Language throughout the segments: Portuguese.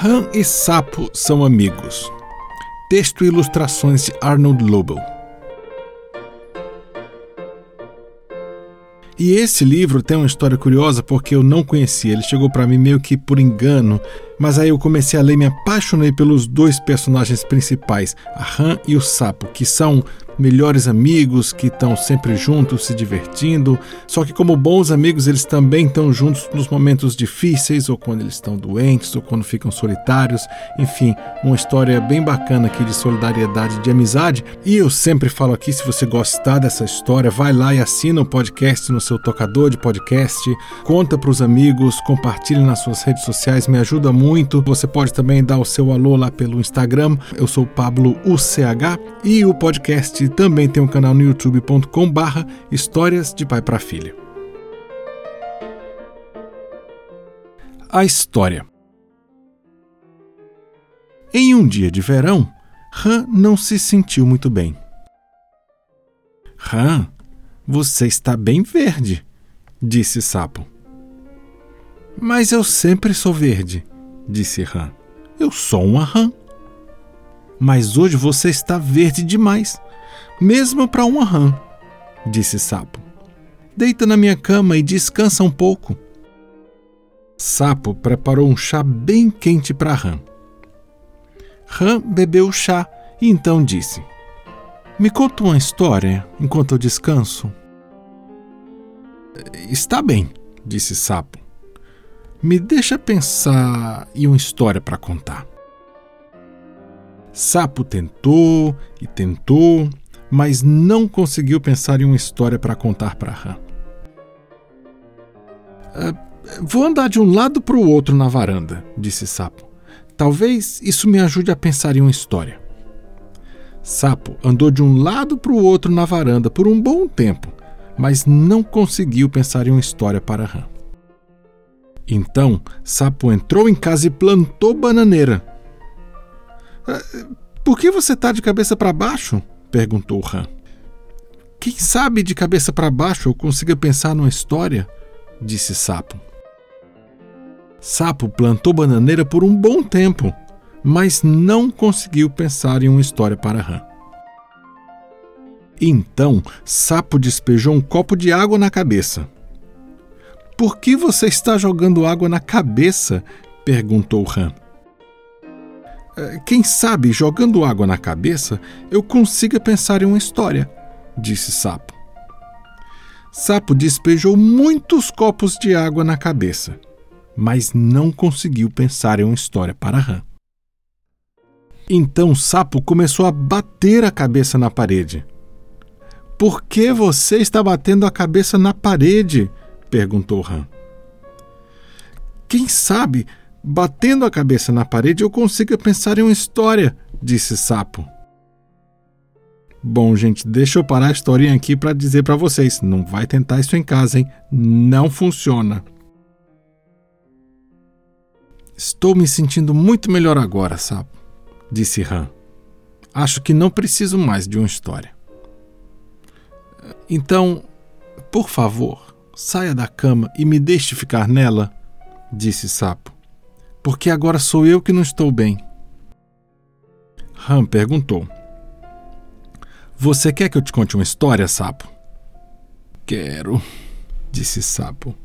Han e Sapo são amigos. Texto e ilustrações de Arnold Lobel. E esse livro tem uma história curiosa porque eu não conhecia. Ele chegou para mim meio que por engano, mas aí eu comecei a ler e me apaixonei pelos dois personagens principais, a Han e o Sapo, que são melhores amigos que estão sempre juntos, se divertindo. Só que, como bons amigos, eles também estão juntos nos momentos difíceis, ou quando eles estão doentes, ou quando ficam solitários. Enfim, uma história bem bacana aqui de solidariedade, de amizade. E eu sempre falo aqui: se você gostar dessa história, vai lá e assina o podcast no seu tocador de podcast, conta para os amigos, compartilhe nas suas redes sociais, me ajuda muito. Você pode também dar o seu alô lá pelo Instagram. Eu sou Pablo UCH e o podcast também tem um canal no youtube.com barra Histórias de Pai para Filha. A história Em um dia de verão, Han não se sentiu muito bem. Han, você está bem verde, disse Sapo. Mas eu sempre sou verde, disse Han. Eu sou uma rã. Mas hoje você está verde demais mesmo para uma rã, disse Sapo. Deita na minha cama e descansa um pouco. Sapo preparou um chá bem quente para Rã. Rã bebeu o chá e então disse: Me conta uma história enquanto eu descanso. Está bem, disse Sapo. Me deixa pensar em uma história para contar. Sapo tentou e tentou mas não conseguiu pensar em uma história para contar para Ram. Uh, vou andar de um lado para o outro na varanda, disse Sapo. Talvez isso me ajude a pensar em uma história. Sapo andou de um lado para o outro na varanda por um bom tempo, mas não conseguiu pensar em uma história para Ram. Então, Sapo entrou em casa e plantou bananeira. Uh, por que você está de cabeça para baixo? Perguntou Han. Quem sabe de cabeça para baixo eu consiga pensar numa história? disse Sapo. Sapo plantou bananeira por um bom tempo, mas não conseguiu pensar em uma história para Han. Então, Sapo despejou um copo de água na cabeça. Por que você está jogando água na cabeça? perguntou Han. É, quem sabe, jogando água na cabeça, eu consiga pensar em uma história, disse Sapo. Sapo despejou muitos copos de água na cabeça, mas não conseguiu pensar em uma história para Rã. Então Sapo começou a bater a cabeça na parede. Por que você está batendo a cabeça na parede? perguntou Rã. Quem sabe Batendo a cabeça na parede, eu consigo pensar em uma história, disse Sapo. Bom, gente, deixa eu parar a historinha aqui para dizer para vocês: não vai tentar isso em casa, hein? Não funciona. Estou me sentindo muito melhor agora, Sapo, disse Han. Acho que não preciso mais de uma história. Então, por favor, saia da cama e me deixe ficar nela, disse Sapo porque agora sou eu que não estou bem. Ram perguntou: Você quer que eu te conte uma história, sapo? Quero, disse Sapo.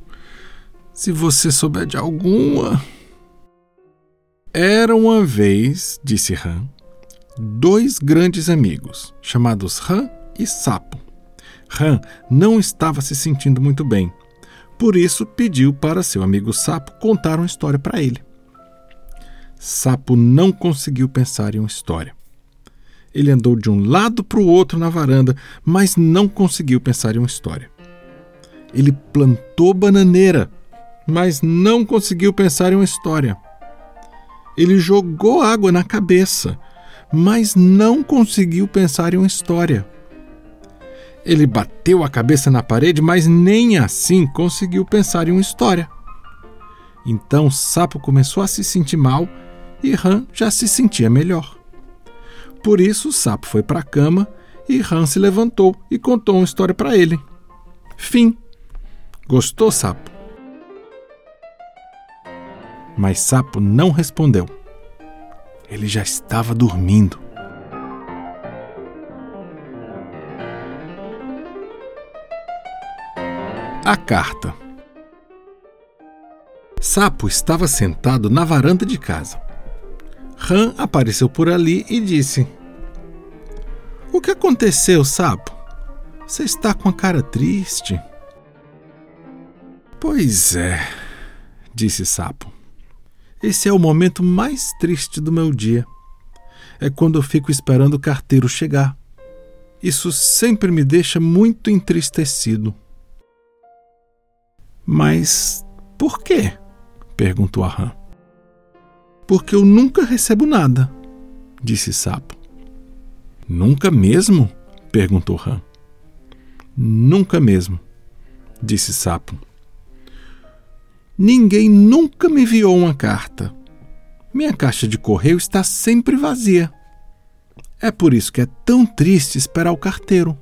Se você souber de alguma. Era uma vez, disse Ram, dois grandes amigos, chamados Ram e Sapo. Ram não estava se sentindo muito bem, por isso pediu para seu amigo Sapo contar uma história para ele. Sapo não conseguiu pensar em uma história. Ele andou de um lado para o outro na varanda, mas não conseguiu pensar em uma história. Ele plantou bananeira, mas não conseguiu pensar em uma história. Ele jogou água na cabeça, mas não conseguiu pensar em uma história. Ele bateu a cabeça na parede, mas nem assim conseguiu pensar em uma história. Então o sapo começou a se sentir mal e Han já se sentia melhor. Por isso, o sapo foi para a cama e Han se levantou e contou uma história para ele. Fim. Gostou, sapo? Mas Sapo não respondeu. Ele já estava dormindo. A carta. Sapo estava sentado na varanda de casa. Ram apareceu por ali e disse: O que aconteceu, sapo? Você está com a cara triste. Pois é, disse Sapo. Esse é o momento mais triste do meu dia. É quando eu fico esperando o carteiro chegar. Isso sempre me deixa muito entristecido. Mas por quê? perguntou a rã. Porque eu nunca recebo nada, disse Sapo. Nunca mesmo? perguntou Rã. Nunca mesmo, disse Sapo. Ninguém nunca me enviou uma carta. Minha caixa de correio está sempre vazia. É por isso que é tão triste esperar o carteiro.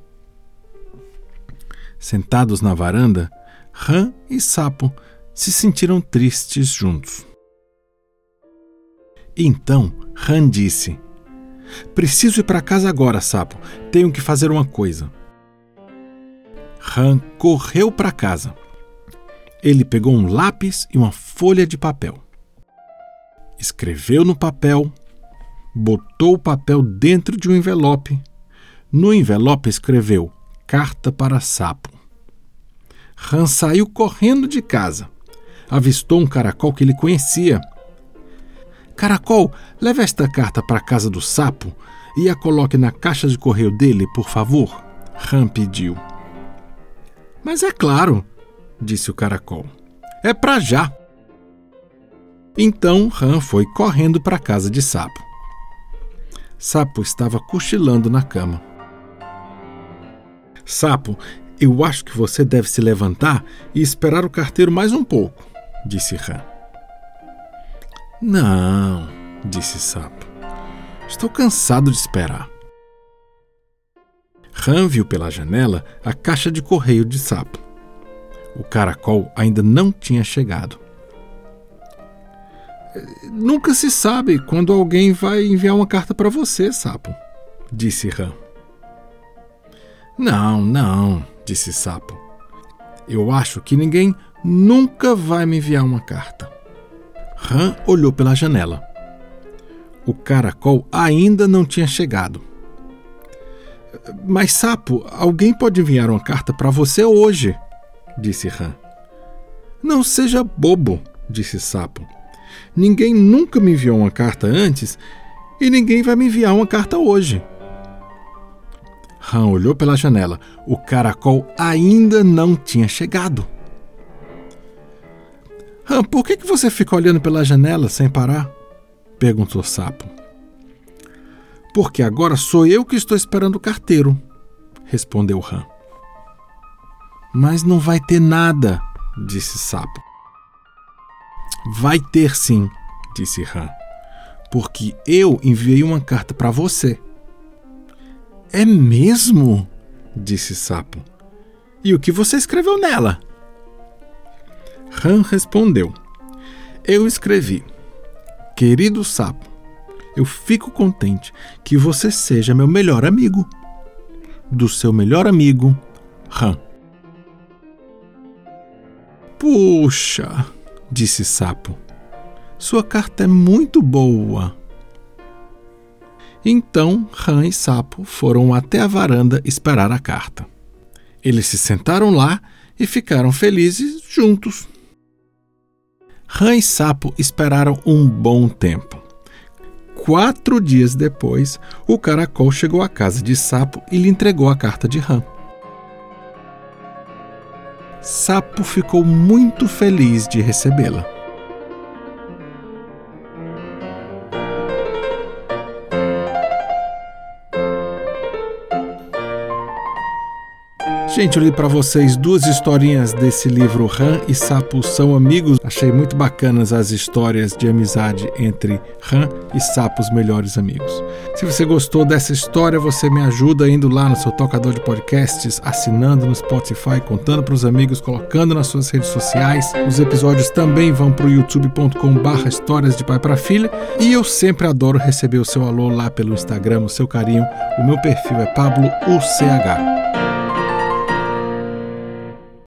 Sentados na varanda, Rã e Sapo se sentiram tristes juntos. Então Rã disse: Preciso ir para casa agora, Sapo. Tenho que fazer uma coisa. Rã correu para casa. Ele pegou um lápis e uma folha de papel. Escreveu no papel, botou o papel dentro de um envelope. No envelope escreveu Carta para Sapo. Han saiu correndo de casa. Avistou um caracol que ele conhecia. Caracol, leve esta carta para a casa do sapo e a coloque na caixa de correio dele, por favor. Han pediu. Mas é claro, disse o caracol. É para já. Então Han foi correndo para a casa de Sapo. Sapo estava cochilando na cama. Sapo, eu acho que você deve se levantar e esperar o carteiro mais um pouco, disse Han. Não, disse Sapo. Estou cansado de esperar. Han viu pela janela a caixa de correio de Sapo. O caracol ainda não tinha chegado. Nunca se sabe quando alguém vai enviar uma carta para você, Sapo, disse Ram. Não, não, disse Sapo. Eu acho que ninguém nunca vai me enviar uma carta. Ram olhou pela janela. O caracol ainda não tinha chegado. Mas, Sapo, alguém pode enviar uma carta para você hoje, disse Ram. Não seja bobo, disse Sapo. Ninguém nunca me enviou uma carta antes e ninguém vai me enviar uma carta hoje. Han olhou pela janela. O caracol ainda não tinha chegado. Han, por que, que você fica olhando pela janela sem parar? perguntou Sapo. Porque agora sou eu que estou esperando o carteiro, respondeu Han. Mas não vai ter nada, disse Sapo. Vai ter sim, disse Han, porque eu enviei uma carta para você. É mesmo? disse Sapo. E o que você escreveu nela? Han respondeu: Eu escrevi, querido Sapo, eu fico contente que você seja meu melhor amigo. Do seu melhor amigo, Han. Puxa, disse Sapo. Sua carta é muito boa. Então Ram e Sapo foram até a varanda esperar a carta. Eles se sentaram lá e ficaram felizes juntos. Ram e Sapo esperaram um bom tempo. Quatro dias depois, o caracol chegou à casa de Sapo e lhe entregou a carta de Ram. Sapo ficou muito feliz de recebê-la. Gente, eu li para vocês duas historinhas desse livro Han e Sapo são amigos. Achei muito bacanas as histórias de amizade entre Han e Sapo, os melhores amigos. Se você gostou dessa história, você me ajuda indo lá no seu tocador de podcasts, assinando no Spotify, contando para os amigos, colocando nas suas redes sociais. Os episódios também vão para o youtube.com/barra histórias de pai para filha. E eu sempre adoro receber o seu alô lá pelo Instagram, o seu carinho. O meu perfil é Pablo UCH.